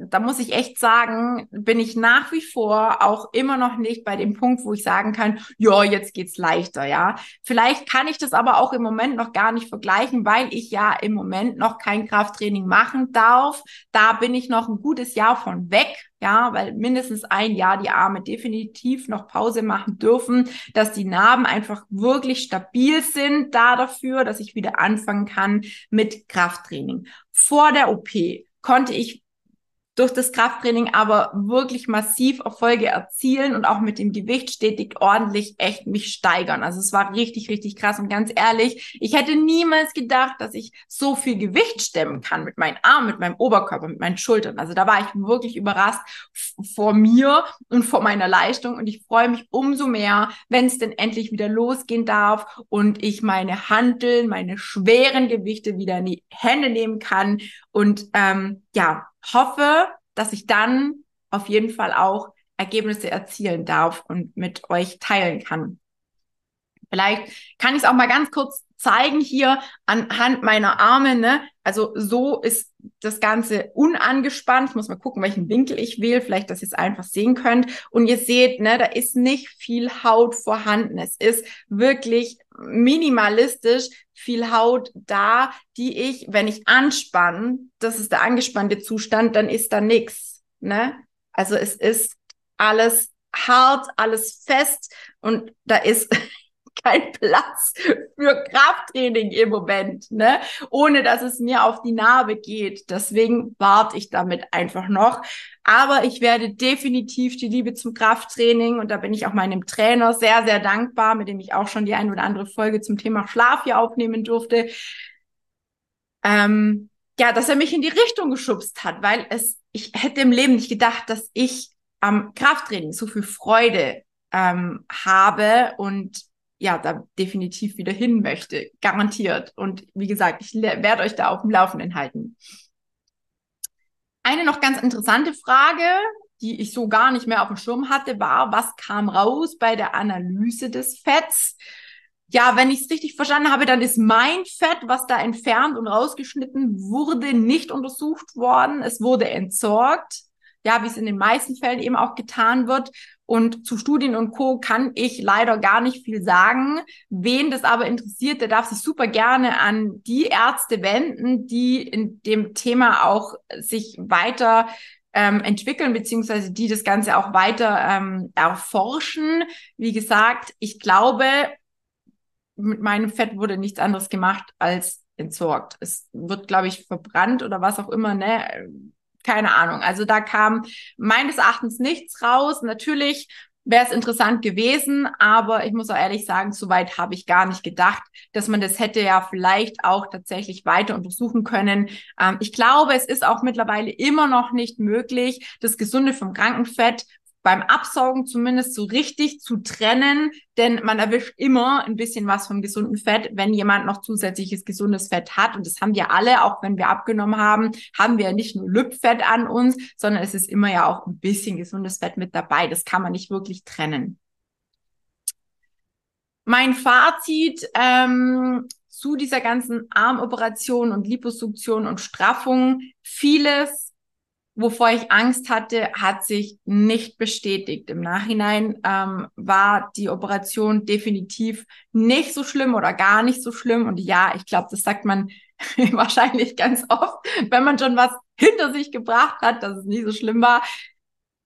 da muss ich echt sagen, bin ich nach wie vor auch immer noch nicht bei dem Punkt, wo ich sagen kann, ja, jetzt geht's leichter, ja. Vielleicht kann ich das aber auch im Moment noch gar nicht vergleichen, weil ich ja im Moment noch kein Krafttraining machen darf. Da bin ich noch ein gutes Jahr von weg, ja, weil mindestens ein Jahr die Arme definitiv noch Pause machen dürfen, dass die Narben einfach wirklich stabil sind da dafür, dass ich wieder anfangen kann mit Krafttraining. Vor der OP konnte ich durch das Krafttraining aber wirklich massiv Erfolge erzielen und auch mit dem Gewicht stetig ordentlich echt mich steigern. Also es war richtig, richtig krass und ganz ehrlich, ich hätte niemals gedacht, dass ich so viel Gewicht stemmen kann mit meinen Armen, mit meinem Oberkörper, mit meinen Schultern. Also da war ich wirklich überrascht vor mir und vor meiner Leistung und ich freue mich umso mehr, wenn es denn endlich wieder losgehen darf und ich meine Handeln, meine schweren Gewichte wieder in die Hände nehmen kann und ähm, ja, hoffe, dass ich dann auf jeden Fall auch Ergebnisse erzielen darf und mit euch teilen kann. Vielleicht kann ich es auch mal ganz kurz zeigen hier anhand meiner Arme. Ne? Also so ist das Ganze unangespannt. Ich muss mal gucken, welchen Winkel ich wähle. Vielleicht, dass ihr es einfach sehen könnt. Und ihr seht, ne, da ist nicht viel Haut vorhanden. Es ist wirklich minimalistisch viel Haut da, die ich, wenn ich anspanne, das ist der angespannte Zustand, dann ist da nichts. Ne? Also es ist alles hart, alles fest und da ist kein Platz für Krafttraining im Moment, ne? Ohne dass es mir auf die Narbe geht. Deswegen warte ich damit einfach noch. Aber ich werde definitiv die Liebe zum Krafttraining und da bin ich auch meinem Trainer sehr, sehr dankbar, mit dem ich auch schon die ein oder andere Folge zum Thema Schlaf hier aufnehmen durfte ähm, ja, dass er mich in die Richtung geschubst hat, weil es, ich hätte im Leben nicht gedacht, dass ich am Krafttraining so viel Freude ähm, habe und ja, da definitiv wieder hin möchte, garantiert. Und wie gesagt, ich werde euch da auf dem Laufenden halten. Eine noch ganz interessante Frage, die ich so gar nicht mehr auf dem Schirm hatte, war, was kam raus bei der Analyse des Fetts? Ja, wenn ich es richtig verstanden habe, dann ist mein Fett, was da entfernt und rausgeschnitten wurde, nicht untersucht worden. Es wurde entsorgt ja, wie es in den meisten Fällen eben auch getan wird. Und zu Studien und Co. kann ich leider gar nicht viel sagen. Wen das aber interessiert, der darf sich super gerne an die Ärzte wenden, die in dem Thema auch sich weiter ähm, entwickeln, beziehungsweise die das Ganze auch weiter ähm, erforschen. Wie gesagt, ich glaube, mit meinem Fett wurde nichts anderes gemacht als entsorgt. Es wird, glaube ich, verbrannt oder was auch immer, ne? Keine Ahnung. Also da kam meines Erachtens nichts raus. Natürlich wäre es interessant gewesen, aber ich muss auch ehrlich sagen, so weit habe ich gar nicht gedacht, dass man das hätte ja vielleicht auch tatsächlich weiter untersuchen können. Ähm, ich glaube, es ist auch mittlerweile immer noch nicht möglich, das Gesunde vom Krankenfett beim Absaugen zumindest so richtig zu trennen, denn man erwischt immer ein bisschen was vom gesunden Fett, wenn jemand noch zusätzliches gesundes Fett hat. Und das haben wir alle, auch wenn wir abgenommen haben, haben wir nicht nur Lüpfett an uns, sondern es ist immer ja auch ein bisschen gesundes Fett mit dabei. Das kann man nicht wirklich trennen. Mein Fazit ähm, zu dieser ganzen Armoperation und Liposuktion und Straffung, vieles wovor ich Angst hatte, hat sich nicht bestätigt. Im Nachhinein ähm, war die Operation definitiv nicht so schlimm oder gar nicht so schlimm. Und ja, ich glaube, das sagt man <laughs> wahrscheinlich ganz oft, wenn man schon was hinter sich gebracht hat, dass es nicht so schlimm war.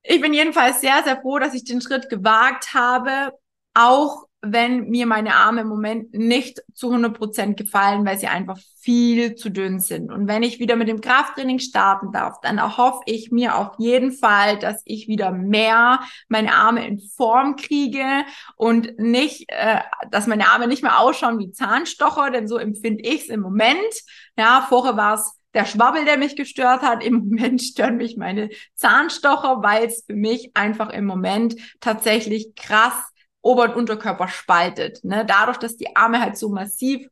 Ich bin jedenfalls sehr, sehr froh, dass ich den Schritt gewagt habe, auch wenn mir meine Arme im Moment nicht zu 100 Prozent gefallen, weil sie einfach viel zu dünn sind. Und wenn ich wieder mit dem Krafttraining starten darf, dann erhoffe ich mir auf jeden Fall, dass ich wieder mehr meine Arme in Form kriege und nicht, äh, dass meine Arme nicht mehr ausschauen wie Zahnstocher, denn so empfinde ich es im Moment. Ja, vorher war es der Schwabbel, der mich gestört hat. Im <laughs> Moment stören mich meine Zahnstocher, weil es für mich einfach im Moment tatsächlich krass Ober- und Unterkörper spaltet. Ne? Dadurch, dass die Arme halt so massiv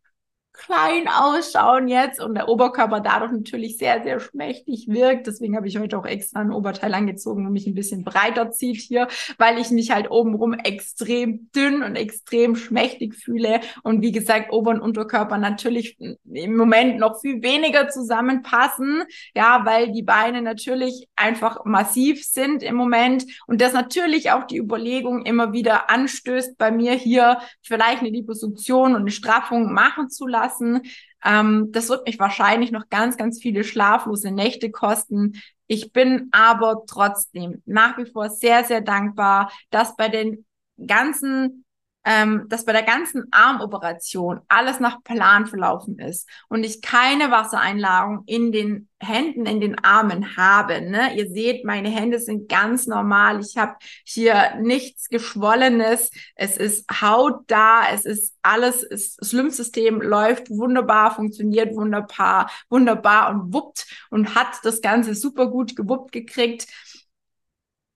klein ausschauen jetzt und der Oberkörper dadurch natürlich sehr, sehr schmächtig wirkt. Deswegen habe ich heute auch extra ein Oberteil angezogen, wo mich ein bisschen breiter zieht hier, weil ich mich halt obenrum extrem dünn und extrem schmächtig fühle. Und wie gesagt, Ober- und Unterkörper natürlich im Moment noch viel weniger zusammenpassen. Ja, weil die Beine natürlich einfach massiv sind im Moment und das natürlich auch die Überlegung immer wieder anstößt, bei mir hier vielleicht eine Liposuktion und eine Straffung machen zu lassen lassen. Ähm, das wird mich wahrscheinlich noch ganz, ganz viele schlaflose Nächte kosten. Ich bin aber trotzdem nach wie vor sehr, sehr dankbar, dass bei den ganzen ähm, dass bei der ganzen Armoperation alles nach Plan verlaufen ist und ich keine Wassereinlagerung in den Händen, in den Armen habe. Ne? Ihr seht, meine Hände sind ganz normal. Ich habe hier nichts Geschwollenes. Es ist Haut da. Es ist alles, es, das Lymphsystem läuft wunderbar, funktioniert wunderbar, wunderbar und wuppt und hat das Ganze super gut gewuppt gekriegt.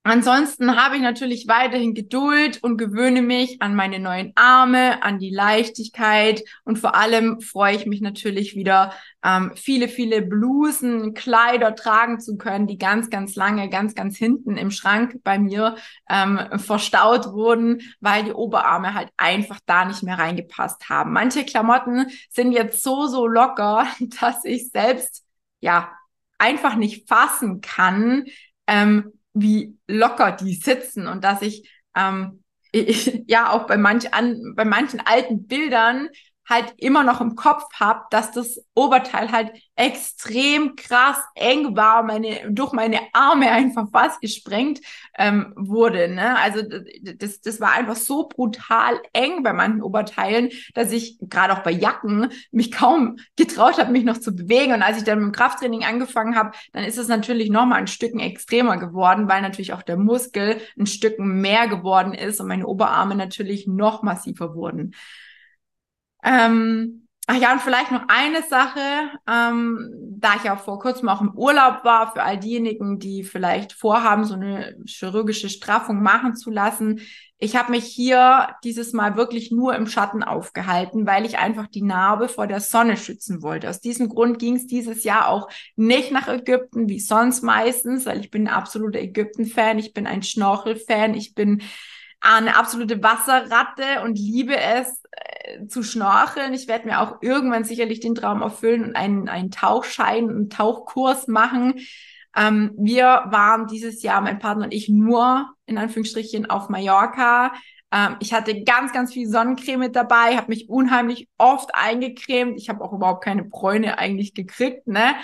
Ansonsten habe ich natürlich weiterhin Geduld und gewöhne mich an meine neuen Arme, an die Leichtigkeit und vor allem freue ich mich natürlich wieder, ähm, viele, viele Blusen, Kleider tragen zu können, die ganz, ganz lange, ganz, ganz hinten im Schrank bei mir ähm, verstaut wurden, weil die Oberarme halt einfach da nicht mehr reingepasst haben. Manche Klamotten sind jetzt so, so locker, <laughs> dass ich selbst, ja, einfach nicht fassen kann, ähm, wie locker die sitzen und dass ich ähm, <laughs> ja auch bei manch an, bei manchen alten Bildern halt immer noch im Kopf habe, dass das Oberteil halt extrem krass eng war, meine durch meine Arme einfach fast gesprengt ähm, wurde. Ne? Also das, das war einfach so brutal eng bei manchen Oberteilen, dass ich gerade auch bei Jacken mich kaum getraut habe, mich noch zu bewegen. Und als ich dann mit dem Krafttraining angefangen habe, dann ist es natürlich noch mal ein Stücken extremer geworden, weil natürlich auch der Muskel ein Stücken mehr geworden ist und meine Oberarme natürlich noch massiver wurden. Ähm, Ach ja, und vielleicht noch eine Sache, ähm, da ich ja vor kurzem auch im Urlaub war, für all diejenigen, die vielleicht vorhaben, so eine chirurgische Straffung machen zu lassen. Ich habe mich hier dieses Mal wirklich nur im Schatten aufgehalten, weil ich einfach die Narbe vor der Sonne schützen wollte. Aus diesem Grund ging es dieses Jahr auch nicht nach Ägypten, wie sonst meistens, weil ich bin ein absoluter Ägypten-Fan, ich bin ein Schnorchel-Fan, ich bin eine absolute Wasserratte und liebe es zu schnorcheln. Ich werde mir auch irgendwann sicherlich den Traum erfüllen und einen, einen Tauchschein, einen Tauchkurs machen. Ähm, wir waren dieses Jahr, mein Partner und ich, nur in Anführungsstrichen auf Mallorca. Ähm, ich hatte ganz, ganz viel Sonnencreme mit dabei, habe mich unheimlich oft eingecremt. Ich habe auch überhaupt keine Bräune eigentlich gekriegt, ne?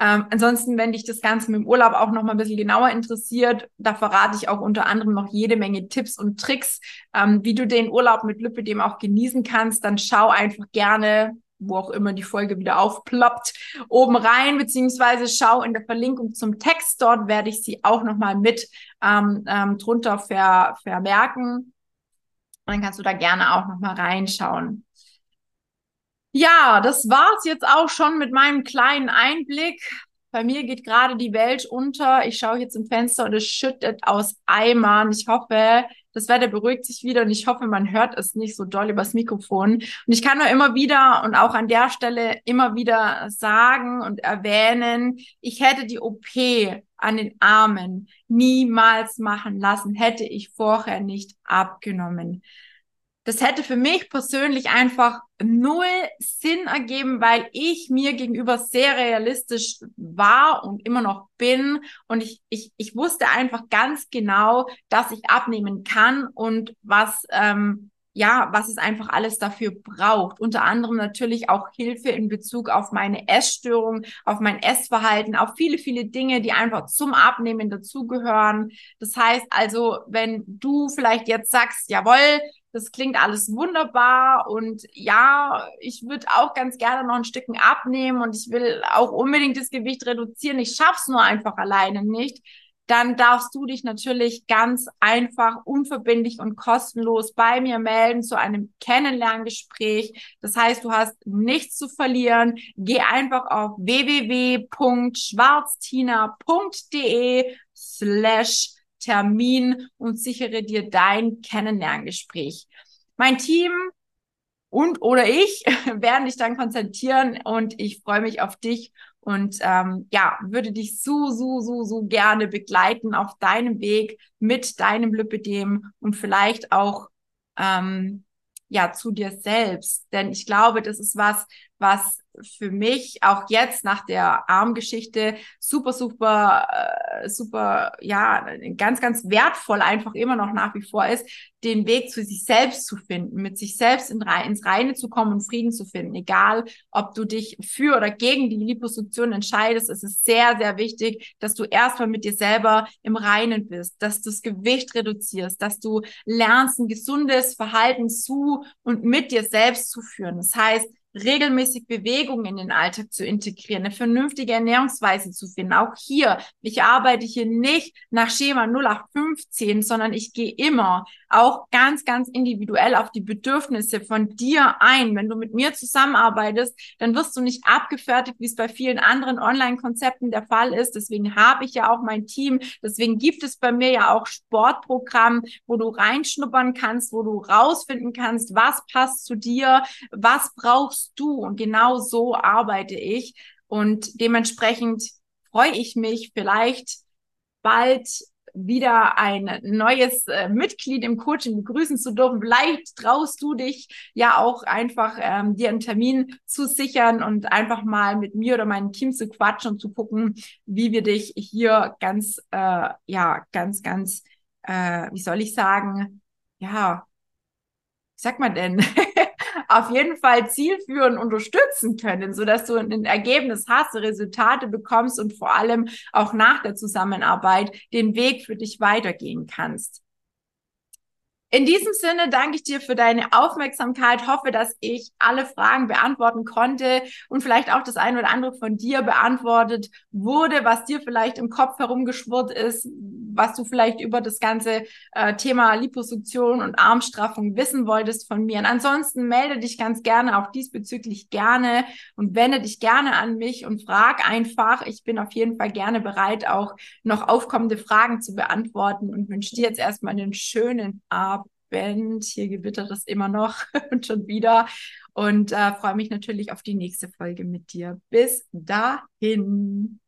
Ähm, ansonsten, wenn dich das Ganze mit dem Urlaub auch noch mal ein bisschen genauer interessiert, da verrate ich auch unter anderem noch jede Menge Tipps und Tricks, ähm, wie du den Urlaub mit Lipidem auch genießen kannst. Dann schau einfach gerne wo auch immer die Folge wieder aufploppt, oben rein, beziehungsweise schau in der Verlinkung zum Text. Dort werde ich sie auch nochmal mit ähm, ähm, drunter ver, vermerken. Und dann kannst du da gerne auch nochmal reinschauen. Ja, das war's jetzt auch schon mit meinem kleinen Einblick. Bei mir geht gerade die Welt unter. Ich schaue jetzt im Fenster und es schüttet aus Eimern. Ich hoffe, das Wetter beruhigt sich wieder und ich hoffe, man hört es nicht so doll übers Mikrofon. Und ich kann nur immer wieder und auch an der Stelle immer wieder sagen und erwähnen, ich hätte die OP an den Armen niemals machen lassen, hätte ich vorher nicht abgenommen das hätte für mich persönlich einfach null Sinn ergeben, weil ich mir gegenüber sehr realistisch war und immer noch bin. Und ich, ich, ich wusste einfach ganz genau, dass ich abnehmen kann und was, ähm, ja, was es einfach alles dafür braucht. Unter anderem natürlich auch Hilfe in Bezug auf meine Essstörung, auf mein Essverhalten, auf viele, viele Dinge, die einfach zum Abnehmen dazugehören. Das heißt also, wenn du vielleicht jetzt sagst, jawohl, das klingt alles wunderbar und ja, ich würde auch ganz gerne noch ein Stücken abnehmen und ich will auch unbedingt das Gewicht reduzieren. Ich schaff's nur einfach alleine nicht. Dann darfst du dich natürlich ganz einfach, unverbindlich und kostenlos bei mir melden zu einem Kennenlerngespräch. Das heißt, du hast nichts zu verlieren. Geh einfach auf www.schwarztina.de slash Termin und sichere dir dein Kennenlerngespräch. Mein Team und oder ich <laughs> werden dich dann konzentrieren und ich freue mich auf dich und ähm, ja, würde dich so, so, so, so gerne begleiten auf deinem Weg mit deinem Lipidem und vielleicht auch ähm, ja zu dir selbst. Denn ich glaube, das ist was, was für mich auch jetzt nach der Armgeschichte super, super, äh, super, ja, ganz, ganz wertvoll einfach immer noch nach wie vor ist, den Weg zu sich selbst zu finden, mit sich selbst in, ins Reine zu kommen und Frieden zu finden. Egal, ob du dich für oder gegen die Liposuktion entscheidest, es ist sehr, sehr wichtig, dass du erstmal mit dir selber im Reinen bist, dass du das Gewicht reduzierst, dass du lernst, ein gesundes Verhalten zu und mit dir selbst zu führen. Das heißt, regelmäßig Bewegung in den Alltag zu integrieren, eine vernünftige Ernährungsweise zu finden. Auch hier, ich arbeite hier nicht nach Schema 0815, sondern ich gehe immer auch ganz, ganz individuell auf die Bedürfnisse von dir ein. Wenn du mit mir zusammenarbeitest, dann wirst du nicht abgefertigt, wie es bei vielen anderen Online-Konzepten der Fall ist. Deswegen habe ich ja auch mein Team. Deswegen gibt es bei mir ja auch Sportprogramm, wo du reinschnuppern kannst, wo du rausfinden kannst, was passt zu dir, was brauchst brauchst du? Und genau so arbeite ich. Und dementsprechend freue ich mich vielleicht bald wieder ein neues äh, Mitglied im Coaching begrüßen zu dürfen. Vielleicht traust du dich ja auch einfach, ähm, dir einen Termin zu sichern und einfach mal mit mir oder meinem Team zu quatschen und zu gucken, wie wir dich hier ganz, äh, ja, ganz, ganz, äh, wie soll ich sagen, ja, wie sagt man denn? <laughs> auf jeden Fall zielführend unterstützen können, so dass du ein Ergebnis hast, Resultate bekommst und vor allem auch nach der Zusammenarbeit den Weg für dich weitergehen kannst. In diesem Sinne danke ich dir für deine Aufmerksamkeit. Hoffe, dass ich alle Fragen beantworten konnte und vielleicht auch das eine oder andere von dir beantwortet wurde, was dir vielleicht im Kopf herumgeschwurrt ist, was du vielleicht über das ganze äh, Thema Liposuktion und Armstraffung wissen wolltest von mir. Und ansonsten melde dich ganz gerne auch diesbezüglich gerne und wende dich gerne an mich und frag einfach. Ich bin auf jeden Fall gerne bereit, auch noch aufkommende Fragen zu beantworten und wünsche dir jetzt erstmal einen schönen Abend. Hier gewittert es immer noch <laughs> und schon wieder. Und äh, freue mich natürlich auf die nächste Folge mit dir. Bis dahin.